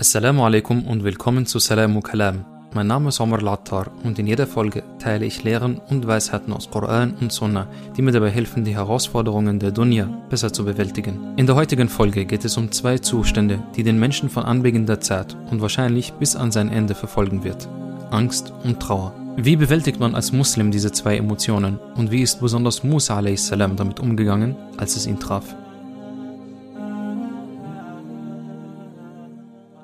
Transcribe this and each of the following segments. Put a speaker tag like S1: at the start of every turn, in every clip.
S1: Assalamu alaikum und willkommen zu Salamu Kalam. Mein Name ist Omar Lattar und in jeder Folge teile ich Lehren und Weisheiten aus Koran und Sunnah, die mir dabei helfen, die Herausforderungen der Dunya besser zu bewältigen. In der heutigen Folge geht es um zwei Zustände, die den Menschen von Anbeginn der Zeit und wahrscheinlich bis an sein Ende verfolgen wird. Angst und Trauer. Wie bewältigt man als Muslim diese zwei Emotionen und wie ist besonders Musa a.s. damit umgegangen, als es ihn traf?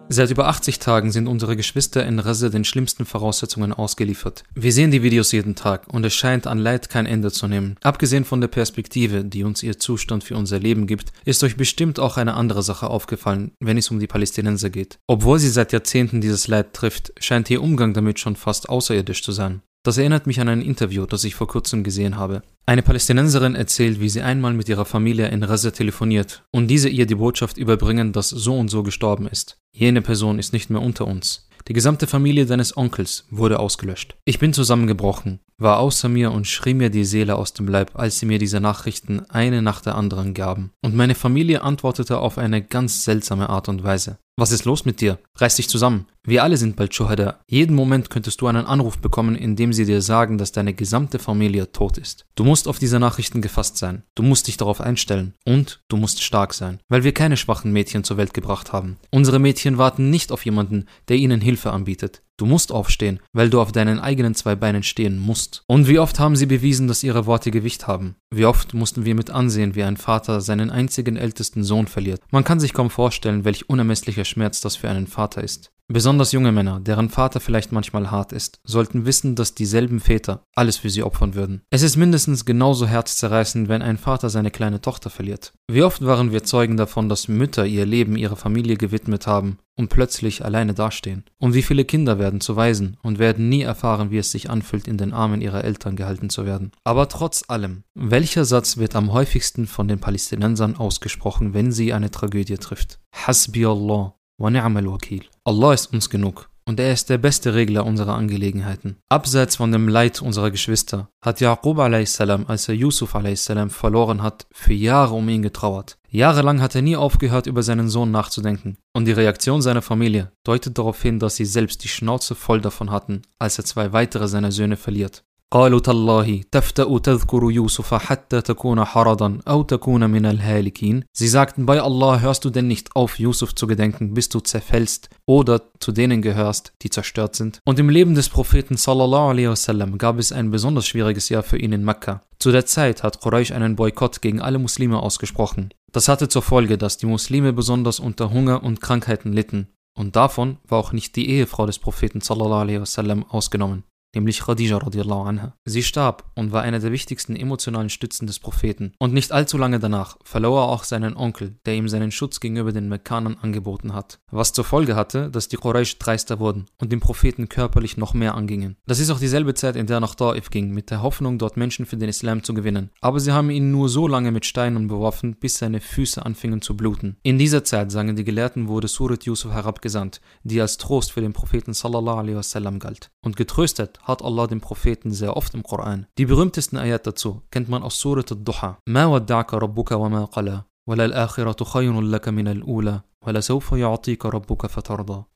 S1: Seit über 80 Tagen sind unsere Geschwister in Reze den schlimmsten Voraussetzungen ausgeliefert. Wir sehen die Videos jeden Tag und es scheint an Leid kein Ende zu nehmen. Abgesehen von der Perspektive, die uns ihr Zustand für unser Leben gibt, ist euch bestimmt auch eine andere Sache aufgefallen, wenn es um die Palästinenser geht. Obwohl sie seit Jahrzehnten dieses Leid trifft, scheint ihr Umgang damit schon fast außerirdisch zu sein. Das erinnert mich an ein Interview, das ich vor kurzem gesehen habe. Eine Palästinenserin erzählt, wie sie einmal mit ihrer Familie in Reze telefoniert und diese ihr die Botschaft überbringen, dass so und so gestorben ist. Jene Person ist nicht mehr unter uns. Die gesamte Familie deines Onkels wurde ausgelöscht. Ich bin zusammengebrochen, war außer mir und schrie mir die Seele aus dem Leib, als sie mir diese Nachrichten eine nach der anderen gaben. Und meine Familie antwortete auf eine ganz seltsame Art und Weise. Was ist los mit dir? Reiß dich zusammen. Wir alle sind bald Schuhada. Jeden Moment könntest du einen Anruf bekommen, in dem sie dir sagen, dass deine gesamte Familie tot ist. Du musst auf diese Nachrichten gefasst sein. Du musst dich darauf einstellen. Und du musst stark sein. Weil wir keine schwachen Mädchen zur Welt gebracht haben. Unsere Mädchen warten nicht auf jemanden, der ihnen Hilfe anbietet. Du musst aufstehen, weil du auf deinen eigenen zwei Beinen stehen musst. Und wie oft haben sie bewiesen, dass ihre Worte Gewicht haben? Wie oft mussten wir mit ansehen, wie ein Vater seinen einzigen ältesten Sohn verliert? Man kann sich kaum vorstellen, welch unermesslicher Schmerz das für einen Vater ist. Besonders junge Männer, deren Vater vielleicht manchmal hart ist, sollten wissen, dass dieselben Väter alles für sie opfern würden. Es ist mindestens genauso herzzerreißend, wenn ein Vater seine kleine Tochter verliert. Wie oft waren wir Zeugen davon, dass Mütter ihr Leben ihrer Familie gewidmet haben und plötzlich alleine dastehen? Und wie viele Kinder werden zu Waisen und werden nie erfahren, wie es sich anfühlt, in den Armen ihrer Eltern gehalten zu werden? Aber trotz allem, welcher Satz wird am häufigsten von den Palästinensern ausgesprochen, wenn sie eine Tragödie trifft? Hasbi Allah wa ni'mal wakil. Allah ist uns genug und er ist der beste Regler unserer Angelegenheiten. Abseits von dem Leid unserer Geschwister hat Yaqub a.s., als er Yusuf a.s. verloren hat, für Jahre um ihn getrauert. Jahrelang hat er nie aufgehört, über seinen Sohn nachzudenken. Und die Reaktion seiner Familie deutet darauf hin, dass sie selbst die Schnauze voll davon hatten, als er zwei weitere seiner Söhne verliert. قالوا تالله تفتأ تذكر يوسف حتى تكون حرضا أو تكون من الهالكين Sie sagten, bei Allah hörst du denn nicht auf, Yusuf zu gedenken, bis du zerfällst oder zu denen gehörst, die zerstört sind. Und im Leben des Propheten sallallahu alaihi wasallam gab es ein besonders schwieriges Jahr für ihn in Mekka. Zu der Zeit hat Quraysh einen Boykott gegen alle Muslime ausgesprochen. Das hatte zur Folge, dass die Muslime besonders unter Hunger und Krankheiten litten. Und davon war auch nicht die Ehefrau des Propheten sallallahu alaihi wasallam ausgenommen nämlich Khadija radiallahu anha. Sie starb und war eine der wichtigsten emotionalen Stützen des Propheten. Und nicht allzu lange danach verlor er auch seinen Onkel, der ihm seinen Schutz gegenüber den Mekkanern angeboten hat. Was zur Folge hatte, dass die Quraysh dreister wurden und den Propheten körperlich noch mehr angingen. Das ist auch dieselbe Zeit, in der er nach Ta'if ging, mit der Hoffnung, dort Menschen für den Islam zu gewinnen. Aber sie haben ihn nur so lange mit Steinen beworfen, bis seine Füße anfingen zu bluten. In dieser Zeit, sagen die Gelehrten, wurde Surat Yusuf herabgesandt, die als Trost für den Propheten sallallahu alaihi wasallam galt. Und getröstet hat Allah den Propheten sehr oft im Koran. Die berühmtesten Ayat dazu kennt man aus Surat al-Duha. Ma wadda'aka rabbuka wa ma qala. وَلَلْآخِرَةُ خَيْرٌ لَكَ مِنَ الْأُولَى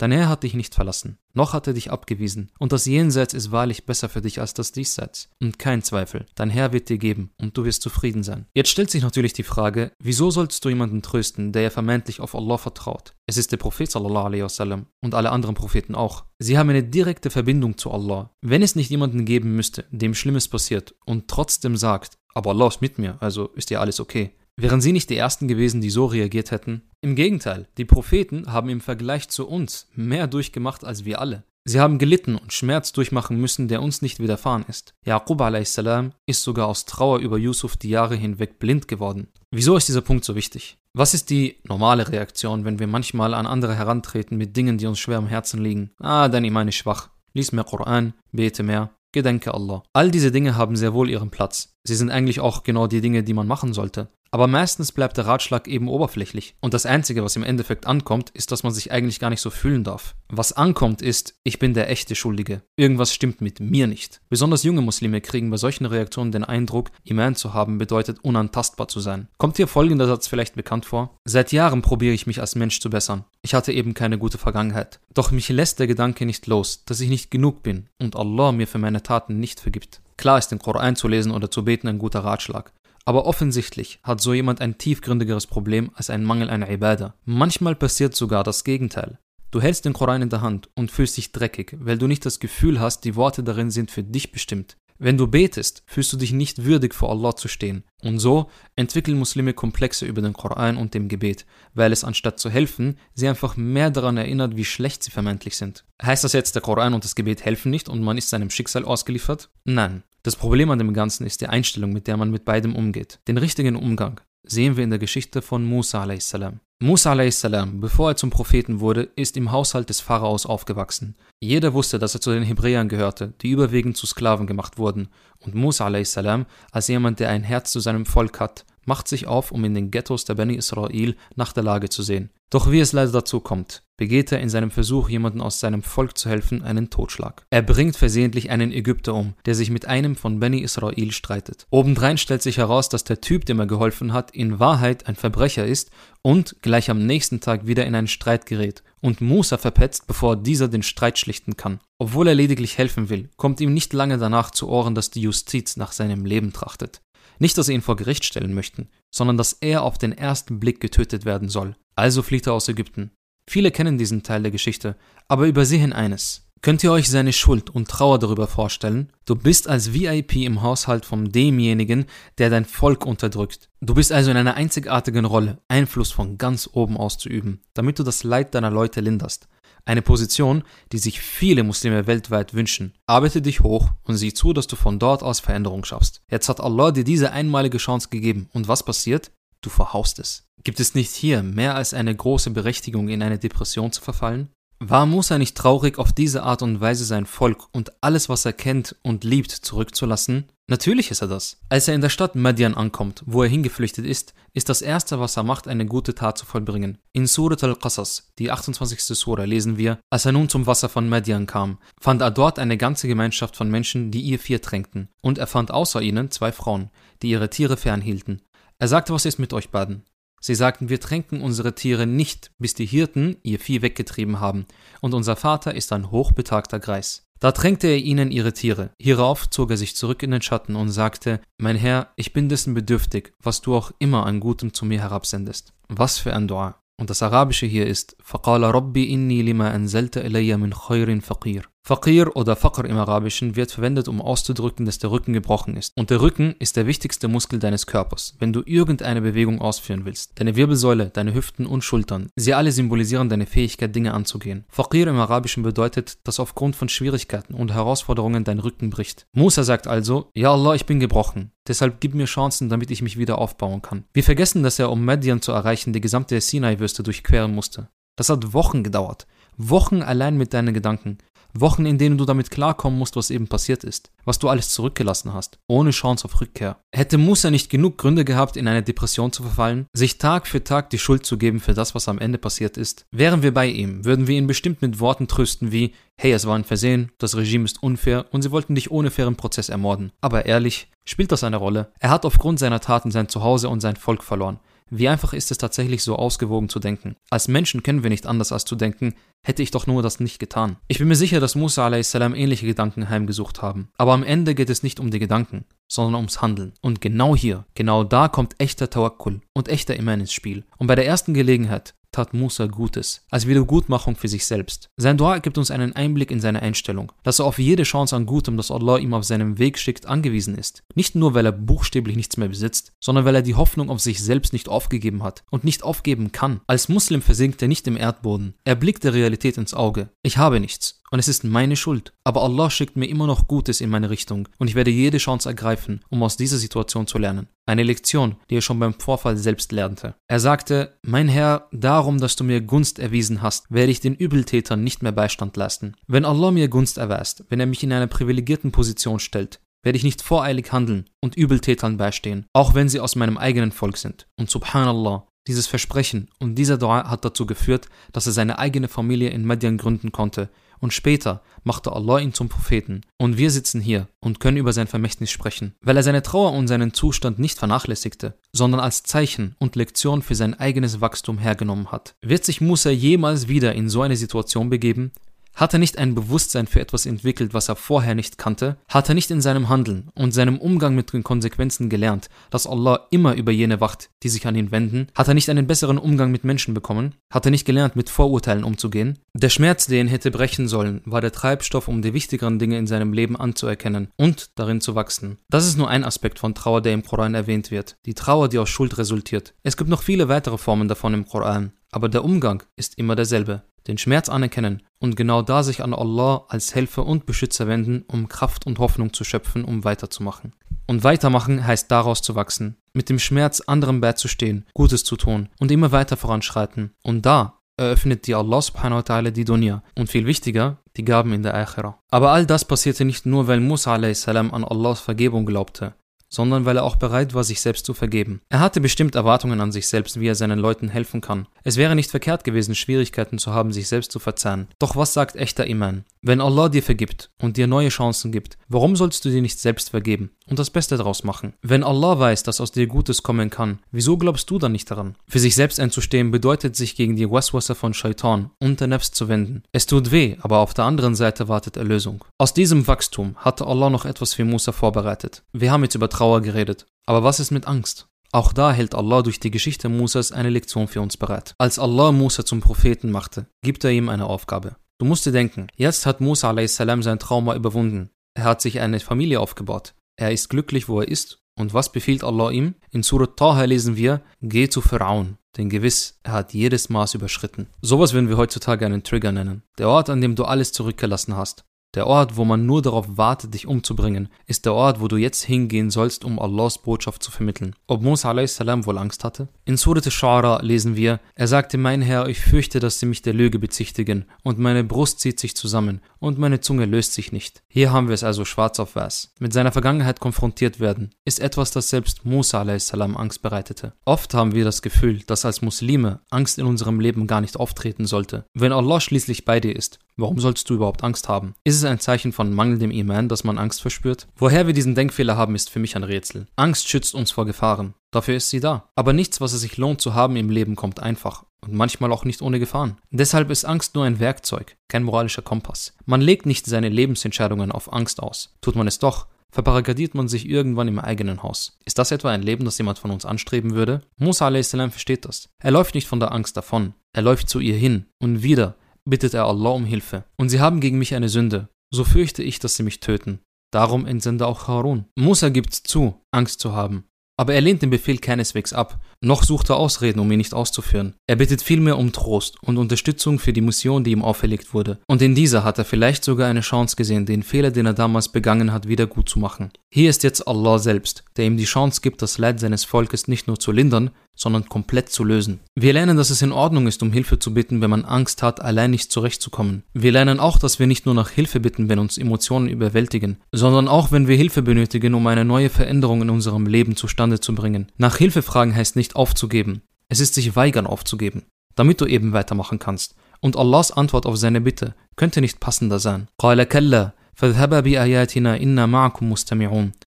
S1: Denn er hat dich nicht verlassen, noch hat er dich abgewiesen, und das Jenseits ist wahrlich besser für dich als das Diesseits. Und kein Zweifel, dein Herr wird dir geben, und du wirst zufrieden sein. Jetzt stellt sich natürlich die Frage, wieso sollst du jemanden trösten, der ja vermeintlich auf Allah vertraut? Es ist der Prophet sallallahu alaihi wasallam und alle anderen Propheten auch. Sie haben eine direkte Verbindung zu Allah. Wenn es nicht jemanden geben müsste, dem Schlimmes passiert und trotzdem sagt, aber Allah ist mit mir, also ist ja alles okay, Wären sie nicht die Ersten gewesen, die so reagiert hätten, im Gegenteil, die Propheten haben im Vergleich zu uns mehr durchgemacht als wir alle. Sie haben gelitten und Schmerz durchmachen müssen, der uns nicht widerfahren ist. Yaqub a.s. ist sogar aus Trauer über Yusuf die Jahre hinweg blind geworden. Wieso ist dieser Punkt so wichtig? Was ist die normale Reaktion, wenn wir manchmal an andere herantreten mit Dingen, die uns schwer am Herzen liegen? Ah, dein Iman ist schwach. Lies mehr Koran, bete mehr, Gedenke Allah. All diese Dinge haben sehr wohl ihren Platz. Sie sind eigentlich auch genau die Dinge, die man machen sollte. Aber meistens bleibt der Ratschlag eben oberflächlich. Und das Einzige, was im Endeffekt ankommt, ist, dass man sich eigentlich gar nicht so fühlen darf. Was ankommt, ist, ich bin der echte Schuldige. Irgendwas stimmt mit mir nicht. Besonders junge Muslime kriegen bei solchen Reaktionen den Eindruck, Iman zu haben bedeutet unantastbar zu sein. Kommt hier folgender Satz vielleicht bekannt vor? Seit Jahren probiere ich mich als Mensch zu bessern. Ich hatte eben keine gute Vergangenheit. Doch mich lässt der Gedanke nicht los, dass ich nicht genug bin und Allah mir für meine Taten nicht vergibt. Klar ist den Koran zu lesen oder zu beten ein guter Ratschlag. Aber offensichtlich hat so jemand ein tiefgründigeres Problem als ein Mangel an Ibadah. Manchmal passiert sogar das Gegenteil. Du hältst den Koran in der Hand und fühlst dich dreckig, weil du nicht das Gefühl hast, die Worte darin sind für dich bestimmt. Wenn du betest, fühlst du dich nicht würdig vor Allah zu stehen. Und so entwickeln Muslime Komplexe über den Koran und dem Gebet, weil es anstatt zu helfen, sie einfach mehr daran erinnert, wie schlecht sie vermeintlich sind. Heißt das jetzt, der Koran und das Gebet helfen nicht und man ist seinem Schicksal ausgeliefert? Nein. Das Problem an dem Ganzen ist die Einstellung, mit der man mit beidem umgeht. Den richtigen Umgang sehen wir in der Geschichte von Musa a.s. Musa a.s., bevor er zum Propheten wurde, ist im Haushalt des Pharaos aufgewachsen. Jeder wusste, dass er zu den Hebräern gehörte, die überwiegend zu Sklaven gemacht wurden, und Musa a.s., als jemand, der ein Herz zu seinem Volk hat, macht sich auf, um in den Ghettos der Beni Israel nach der Lage zu sehen. Doch wie es leider dazu kommt, begeht er in seinem Versuch, jemanden aus seinem Volk zu helfen, einen Totschlag. Er bringt versehentlich einen Ägypter um, der sich mit einem von Beni Israel streitet. Obendrein stellt sich heraus, dass der Typ, dem er geholfen hat, in Wahrheit ein Verbrecher ist und gleich am nächsten Tag wieder in einen Streit gerät und Musa verpetzt, bevor dieser den Streit schlichten kann. Obwohl er lediglich helfen will, kommt ihm nicht lange danach zu Ohren, dass die Justiz nach seinem Leben trachtet. Nicht, dass sie ihn vor Gericht stellen möchten, sondern dass er auf den ersten Blick getötet werden soll. Also flieht er aus Ägypten. Viele kennen diesen Teil der Geschichte, aber übersehen eines. Könnt ihr euch seine Schuld und Trauer darüber vorstellen? Du bist als VIP im Haushalt von demjenigen, der dein Volk unterdrückt. Du bist also in einer einzigartigen Rolle, Einfluss von ganz oben auszuüben, damit du das Leid deiner Leute linderst. Eine Position, die sich viele Muslime weltweit wünschen. Arbeite dich hoch und sieh zu, dass du von dort aus Veränderung schaffst. Jetzt hat Allah dir diese einmalige Chance gegeben. Und was passiert? Du verhaust es. Gibt es nicht hier mehr als eine große Berechtigung, in eine Depression zu verfallen? War Musa nicht traurig, auf diese Art und Weise sein Volk und alles, was er kennt und liebt, zurückzulassen? Natürlich ist er das. Als er in der Stadt Madian ankommt, wo er hingeflüchtet ist, ist das erste, was er macht, eine gute Tat zu vollbringen. In Surat al-Qasas, die 28. Sura, lesen wir, als er nun zum Wasser von Madian kam, fand er dort eine ganze Gemeinschaft von Menschen, die ihr Vier tränkten. Und er fand außer ihnen zwei Frauen, die ihre Tiere fernhielten. Er sagte, was ist mit euch beiden? Sie sagten, wir tränken unsere Tiere nicht, bis die Hirten ihr Vieh weggetrieben haben, und unser Vater ist ein hochbetagter Greis. Da tränkte er ihnen ihre Tiere. Hierauf zog er sich zurück in den Schatten und sagte, Mein Herr, ich bin dessen bedürftig, was du auch immer an Gutem zu mir herabsendest. Was für ein Dua. Und das Arabische hier ist, فَقَالَ رَبِّ إِنِّي لِمَا أَنزَلْتَ إِلَيَّ مِنْ خَيْرٍ فَقِيرٌ Faqir oder Faqr im Arabischen wird verwendet, um auszudrücken, dass der Rücken gebrochen ist. Und der Rücken ist der wichtigste Muskel deines Körpers, wenn du irgendeine Bewegung ausführen willst. Deine Wirbelsäule, deine Hüften und Schultern, sie alle symbolisieren deine Fähigkeit, Dinge anzugehen. Faqir im Arabischen bedeutet, dass aufgrund von Schwierigkeiten und Herausforderungen dein Rücken bricht. Musa sagt also, Ja Allah, ich bin gebrochen. Deshalb gib mir Chancen, damit ich mich wieder aufbauen kann. Wir vergessen, dass er, um Madian zu erreichen, die gesamte Sinai-Wüste durchqueren musste. Das hat Wochen gedauert. Wochen allein mit deinen Gedanken. Wochen, in denen du damit klarkommen musst, was eben passiert ist, was du alles zurückgelassen hast, ohne Chance auf Rückkehr. Hätte Musa nicht genug Gründe gehabt, in eine Depression zu verfallen, sich Tag für Tag die Schuld zu geben für das, was am Ende passiert ist? Wären wir bei ihm, würden wir ihn bestimmt mit Worten trösten wie, hey, es war ein Versehen, das Regime ist unfair und sie wollten dich ohne fairen Prozess ermorden. Aber ehrlich, spielt das eine Rolle? Er hat aufgrund seiner Taten sein Zuhause und sein Volk verloren. Wie einfach ist es tatsächlich so ausgewogen zu denken? Als Menschen können wir nicht anders als zu denken, hätte ich doch nur das nicht getan. Ich bin mir sicher, dass Musa a.s. ähnliche Gedanken heimgesucht haben. Aber am Ende geht es nicht um die Gedanken, sondern ums Handeln. Und genau hier, genau da kommt echter Tawakkul und echter Iman ins Spiel. Und bei der ersten Gelegenheit tat Musa Gutes, als Wiedergutmachung für sich selbst. Sein Dua gibt uns einen Einblick in seine Einstellung, dass er auf jede Chance an Gutem, das Allah ihm auf seinem Weg schickt, angewiesen ist. Nicht nur, weil er buchstäblich nichts mehr besitzt, sondern weil er die Hoffnung auf sich selbst nicht aufgegeben hat und nicht aufgeben kann. Als Muslim versinkt er nicht im Erdboden. Er blickt der Realität ins Auge. Ich habe nichts. Und es ist meine Schuld. Aber Allah schickt mir immer noch Gutes in meine Richtung und ich werde jede Chance ergreifen, um aus dieser Situation zu lernen. Eine Lektion, die er schon beim Vorfall selbst lernte. Er sagte, mein Herr, darum, dass du mir Gunst erwiesen hast, werde ich den Übeltätern nicht mehr Beistand leisten. Wenn Allah mir Gunst erweist, wenn er mich in einer privilegierten Position stellt, werde ich nicht voreilig handeln und Übeltätern beistehen, auch wenn sie aus meinem eigenen Volk sind. Und subhanallah, dieses Versprechen und dieser Dua hat dazu geführt, dass er seine eigene Familie in Madian gründen konnte und später machte Allah ihn zum Propheten. Und wir sitzen hier und können über sein Vermächtnis sprechen, weil er seine Trauer und seinen Zustand nicht vernachlässigte, sondern als Zeichen und Lektion für sein eigenes Wachstum hergenommen hat. Wird sich Musa jemals wieder in so eine Situation begeben? Hat er nicht ein Bewusstsein für etwas entwickelt, was er vorher nicht kannte? Hat er nicht in seinem Handeln und seinem Umgang mit den Konsequenzen gelernt, dass Allah immer über jene wacht, die sich an ihn wenden? Hat er nicht einen besseren Umgang mit Menschen bekommen? Hat er nicht gelernt, mit Vorurteilen umzugehen? Der Schmerz, der ihn hätte brechen sollen, war der Treibstoff, um die wichtigeren Dinge in seinem Leben anzuerkennen und darin zu wachsen. Das ist nur ein Aspekt von Trauer, der im Koran erwähnt wird. Die Trauer, die aus Schuld resultiert. Es gibt noch viele weitere Formen davon im Koran. Aber der Umgang ist immer derselbe. Den Schmerz anerkennen und genau da sich an Allah als Helfer und Beschützer wenden, um Kraft und Hoffnung zu schöpfen, um weiterzumachen. Und weitermachen heißt daraus zu wachsen, mit dem Schmerz anderem beizustehen, Gutes zu tun und immer weiter voranschreiten. Und da eröffnet dir Allah subhanahu wa ta'ala die Dunya und viel wichtiger, die Gaben in der Akhira. Aber all das passierte nicht nur, weil Musa a.s. an Allahs Vergebung glaubte sondern weil er auch bereit war, sich selbst zu vergeben. Er hatte bestimmt Erwartungen an sich selbst, wie er seinen Leuten helfen kann. Es wäre nicht verkehrt gewesen, Schwierigkeiten zu haben, sich selbst zu verzeihen. Doch was sagt echter Iman? Wenn Allah dir vergibt und dir neue Chancen gibt, warum sollst du dir nicht selbst vergeben und das Beste daraus machen? Wenn Allah weiß, dass aus dir Gutes kommen kann, wieso glaubst du dann nicht daran? Für sich selbst einzustehen bedeutet, sich gegen die Waswasser von Shaitan und der Nefs zu wenden. Es tut weh, aber auf der anderen Seite wartet Erlösung. Aus diesem Wachstum hatte Allah noch etwas für Musa vorbereitet. Wir haben jetzt über Trauer geredet. Aber was ist mit Angst? Auch da hält Allah durch die Geschichte Musas eine Lektion für uns bereit. Als Allah Musa zum Propheten machte, gibt er ihm eine Aufgabe. Du musst dir denken, jetzt hat Musa a.s. sein Trauma überwunden. Er hat sich eine Familie aufgebaut. Er ist glücklich, wo er ist. Und was befiehlt Allah ihm? In Surat Taha lesen wir, geh zu Pharaon, denn gewiss, er hat jedes Maß überschritten. Sowas würden wir heutzutage einen Trigger nennen. Der Ort, an dem du alles zurückgelassen hast. Der Ort, wo man nur darauf wartet, dich umzubringen, ist der Ort, wo du jetzt hingehen sollst, um Allahs Botschaft zu vermitteln. Ob Musa a.s. wohl Angst hatte? In Surat al-Shara lesen wir, er sagte, mein Herr, ich fürchte, dass sie mich der Lüge bezichtigen, und meine Brust zieht sich zusammen, und meine Zunge löst sich nicht. Hier haben wir es also schwarz auf weiß. Mit seiner Vergangenheit konfrontiert werden, ist etwas, das selbst Musa a.s. Angst bereitete. Oft haben wir das Gefühl, dass als Muslime Angst in unserem Leben gar nicht auftreten sollte. Wenn Allah schließlich bei dir ist, Warum sollst du überhaupt Angst haben? Ist es ein Zeichen von mangelndem Iman, dass man Angst verspürt? Woher wir diesen Denkfehler haben, ist für mich ein Rätsel. Angst schützt uns vor Gefahren. Dafür ist sie da. Aber nichts, was es sich lohnt zu haben im Leben, kommt einfach. Und manchmal auch nicht ohne Gefahren. Deshalb ist Angst nur ein Werkzeug, kein moralischer Kompass. Man legt nicht seine Lebensentscheidungen auf Angst aus. Tut man es doch, verbarrikadiert man sich irgendwann im eigenen Haus. Ist das etwa ein Leben, das jemand von uns anstreben würde? Musa a.s. versteht das. Er läuft nicht von der Angst davon. Er läuft zu ihr hin. Und wieder bittet er Allah um Hilfe. Und sie haben gegen mich eine Sünde. So fürchte ich, dass sie mich töten. Darum entsende auch Harun. Musa gibt zu, Angst zu haben. Aber er lehnt den Befehl keineswegs ab, noch sucht er Ausreden, um ihn nicht auszuführen. Er bittet vielmehr um Trost und Unterstützung für die Mission, die ihm auferlegt wurde. Und in dieser hat er vielleicht sogar eine Chance gesehen, den Fehler, den er damals begangen hat, wieder gut zu machen. Hier ist jetzt Allah selbst, der ihm die Chance gibt, das Leid seines Volkes nicht nur zu lindern, sondern komplett zu lösen. Wir lernen, dass es in Ordnung ist, um Hilfe zu bitten, wenn man Angst hat, allein nicht zurechtzukommen. Wir lernen auch, dass wir nicht nur nach Hilfe bitten, wenn uns Emotionen überwältigen, sondern auch, wenn wir Hilfe benötigen, um eine neue Veränderung in unserem Leben zustande zu bringen. Nach Hilfe fragen heißt nicht aufzugeben. Es ist sich weigern aufzugeben, damit du eben weitermachen kannst. Und Allahs Antwort auf seine Bitte könnte nicht passender sein.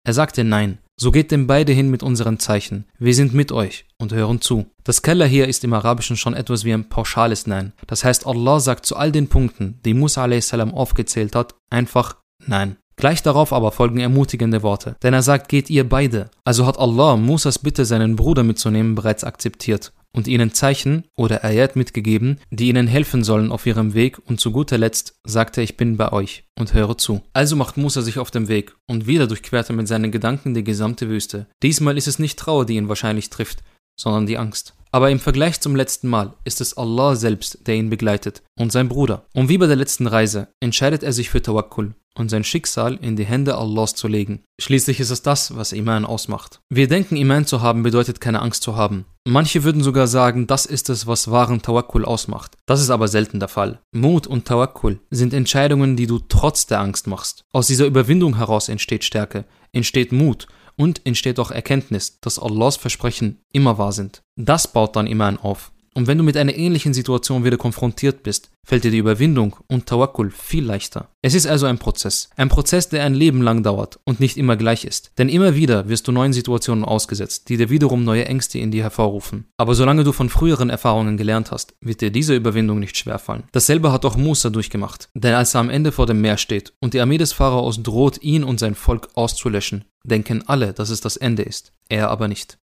S1: Er sagte nein. So geht denn beide hin mit unseren Zeichen. Wir sind mit euch und hören zu. Das Keller hier ist im Arabischen schon etwas wie ein pauschales Nein. Das heißt, Allah sagt zu all den Punkten, die Musa a.s. aufgezählt hat, einfach Nein. Gleich darauf aber folgen ermutigende Worte, denn er sagt, geht ihr beide. Also hat Allah Musas Bitte, seinen Bruder mitzunehmen, bereits akzeptiert und ihnen Zeichen oder Ayat mitgegeben, die ihnen helfen sollen auf ihrem Weg und zu guter Letzt sagte ich bin bei euch und höre zu. Also macht Musa sich auf den Weg und wieder durchquert er mit seinen Gedanken die gesamte Wüste. Diesmal ist es nicht Trauer, die ihn wahrscheinlich trifft, sondern die Angst. Aber im Vergleich zum letzten Mal ist es Allah selbst, der ihn begleitet und sein Bruder. Und wie bei der letzten Reise entscheidet er sich für Tawakkul und sein Schicksal in die Hände Allahs zu legen. Schließlich ist es das, was Iman ausmacht. Wir denken, Iman zu haben bedeutet keine Angst zu haben. Manche würden sogar sagen, das ist es, was wahren Tawakkul ausmacht. Das ist aber selten der Fall. Mut und Tawakkul sind Entscheidungen, die du trotz der Angst machst. Aus dieser Überwindung heraus entsteht Stärke, entsteht Mut und entsteht auch Erkenntnis, dass Allahs Versprechen immer wahr sind. Das baut dann Iman auf. Und wenn du mit einer ähnlichen Situation wieder konfrontiert bist, fällt dir die Überwindung und Tawakkul viel leichter. Es ist also ein Prozess. Ein Prozess, der ein Leben lang dauert und nicht immer gleich ist. Denn immer wieder wirst du neuen Situationen ausgesetzt, die dir wiederum neue Ängste in dir hervorrufen. Aber solange du von früheren Erfahrungen gelernt hast, wird dir diese Überwindung nicht schwerfallen. Dasselbe hat auch Musa durchgemacht. Denn als er am Ende vor dem Meer steht und die Armee des Pharaos droht, ihn und sein Volk auszulöschen, denken alle, dass es das Ende ist. Er aber nicht.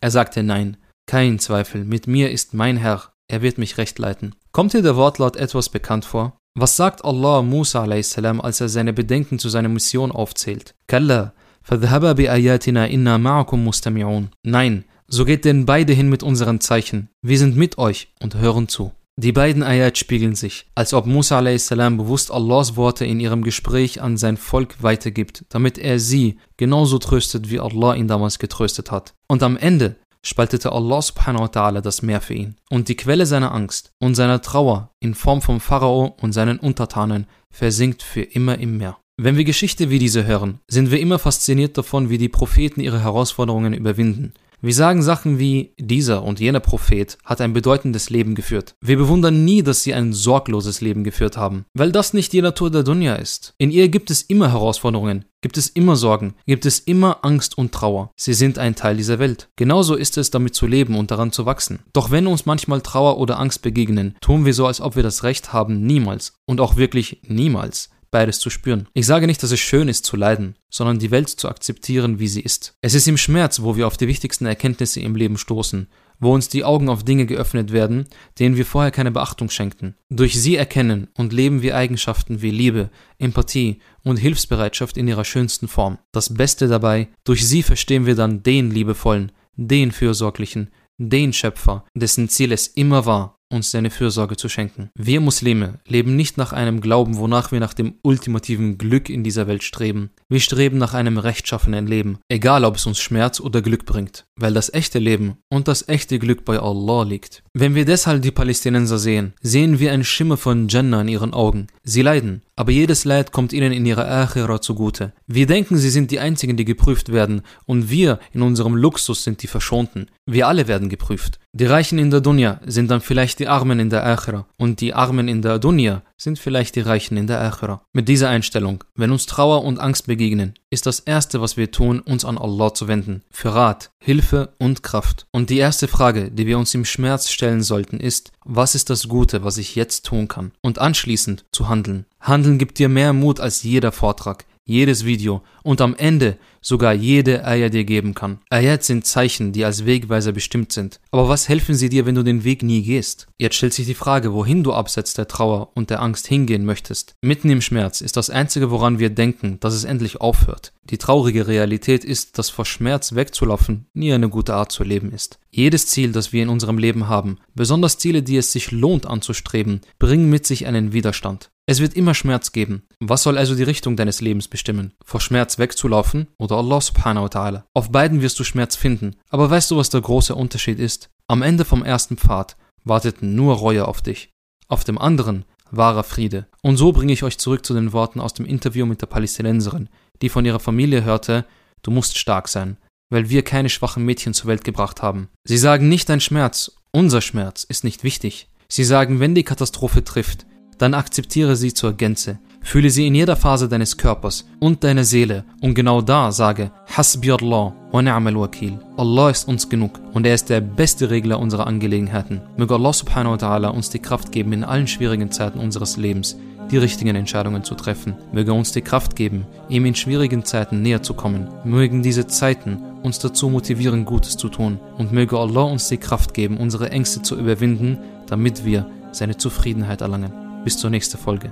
S1: Er sagte nein, kein Zweifel, mit mir ist mein Herr, er wird mich recht leiten. Kommt dir der Wortlaut etwas bekannt vor? Was sagt Allah Musa a.s., als er seine Bedenken zu seiner Mission aufzählt? Kalla, فَذْهَبَ بِآيَاتِنَا إِنَّا مَعَكُمْ مُسْتَمِعُونَ Nein, so geht denn beide hin mit unseren Zeichen. Wir sind mit euch und hören zu. Die beiden Ayat spiegeln sich, als ob Musa a.s. bewusst Allahs Worte in ihrem Gespräch an sein Volk weitergibt, damit er sie genauso tröstet, wie Allah ihn damals getröstet hat. Und am Ende spaltete Allah subhanahu wa ta'ala das Meer für ihn. Und die Quelle seiner Angst und seiner Trauer in Form vom Pharao und seinen Untertanen versinkt für immer im Meer. Wenn wir Geschichte wie diese hören, sind wir immer fasziniert davon, wie die Propheten ihre Herausforderungen überwinden wir sagen Sachen wie, dieser und jener Prophet hat ein bedeutendes Leben geführt. Wir bewundern nie, dass sie ein sorgloses Leben geführt haben, weil das nicht die Natur der Dunya ist. In ihr gibt es immer Herausforderungen, gibt es immer Sorgen, gibt es immer Angst und Trauer. Sie sind ein Teil dieser Welt. Genauso ist es, damit zu leben und daran zu wachsen. Doch wenn uns manchmal Trauer oder Angst begegnen, tun wir so, als ob wir das Recht haben, niemals und auch wirklich niemals beides zu spüren. Ich sage nicht, dass es schön ist zu leiden, sondern die Welt zu akzeptieren, wie sie ist. Es ist im Schmerz, wo wir auf die wichtigsten Erkenntnisse im Leben stoßen, wo uns die Augen auf Dinge geöffnet werden, denen wir vorher keine Beachtung schenkten. Durch sie erkennen und leben wir Eigenschaften wie Liebe, Empathie und Hilfsbereitschaft in ihrer schönsten Form. Das Beste dabei, durch sie verstehen wir dann den Liebevollen, den Fürsorglichen, den Schöpfer, dessen Ziel es immer war, uns seine Fürsorge zu schenken. Wir Muslime leben nicht nach einem Glauben, wonach wir nach dem ultimativen Glück in dieser Welt streben. Wir streben nach einem rechtschaffenen Leben, egal ob es uns Schmerz oder Glück bringt, weil das echte Leben und das echte Glück bei Allah liegt. Wenn wir deshalb die Palästinenser sehen, sehen wir einen Schimmer von Jannah in ihren Augen. Sie leiden, aber jedes Leid kommt ihnen in ihrer Akhira zugute. Wir denken, sie sind die Einzigen, die geprüft werden, und wir in unserem Luxus sind die Verschonten. Wir alle werden geprüft. Die Reichen in der Dunya sind dann vielleicht die Armen in der Akhira und die Armen in der Dunya sind vielleicht die Reichen in der Akhira. Mit dieser Einstellung, wenn uns Trauer und Angst begegnen, ist das Erste, was wir tun, uns an Allah zu wenden, für Rat, Hilfe und Kraft. Und die erste Frage, die wir uns im Schmerz stellen sollten, ist, was ist das Gute, was ich jetzt tun kann? Und anschließend zu handeln. Handeln gibt dir mehr Mut als jeder Vortrag, jedes Video und am Ende sogar jede Eier dir geben kann. Ayat sind Zeichen, die als Wegweiser bestimmt sind. Aber was helfen sie dir, wenn du den Weg nie gehst? Jetzt stellt sich die Frage, wohin du abseits der Trauer und der Angst hingehen möchtest. Mitten im Schmerz ist das Einzige, woran wir denken, dass es endlich aufhört. Die traurige Realität ist, dass vor Schmerz wegzulaufen nie eine gute Art zu leben ist. Jedes Ziel, das wir in unserem Leben haben, besonders Ziele, die es sich lohnt anzustreben, bringen mit sich einen Widerstand. Es wird immer Schmerz geben. Was soll also die Richtung deines Lebens bestimmen? Vor Schmerz wegzulaufen oder Allah subhanahu wa ta'ala? Auf beiden wirst du Schmerz finden. Aber weißt du, was der große Unterschied ist? Am Ende vom ersten Pfad warteten nur Reue auf dich. Auf dem anderen wahrer Friede. Und so bringe ich euch zurück zu den Worten aus dem Interview mit der Palästinenserin, die von ihrer Familie hörte, du musst stark sein, weil wir keine schwachen Mädchen zur Welt gebracht haben. Sie sagen nicht dein Schmerz, unser Schmerz ist nicht wichtig. Sie sagen, wenn die Katastrophe trifft, dann akzeptiere sie zur Gänze. Fühle sie in jeder Phase deines Körpers und deiner Seele und genau da sage Hasbi Allah wa ni'mal wakil. Allah ist uns genug und er ist der beste Regler unserer Angelegenheiten. Möge Allah subhanahu wa ta'ala uns die Kraft geben, in allen schwierigen Zeiten unseres Lebens die richtigen Entscheidungen zu treffen. Möge uns die Kraft geben, ihm in schwierigen Zeiten näher zu kommen. Mögen diese Zeiten uns dazu motivieren, Gutes zu tun. Und möge Allah uns die Kraft geben, unsere Ängste zu überwinden, damit wir seine Zufriedenheit erlangen. Bis zur nächsten Folge.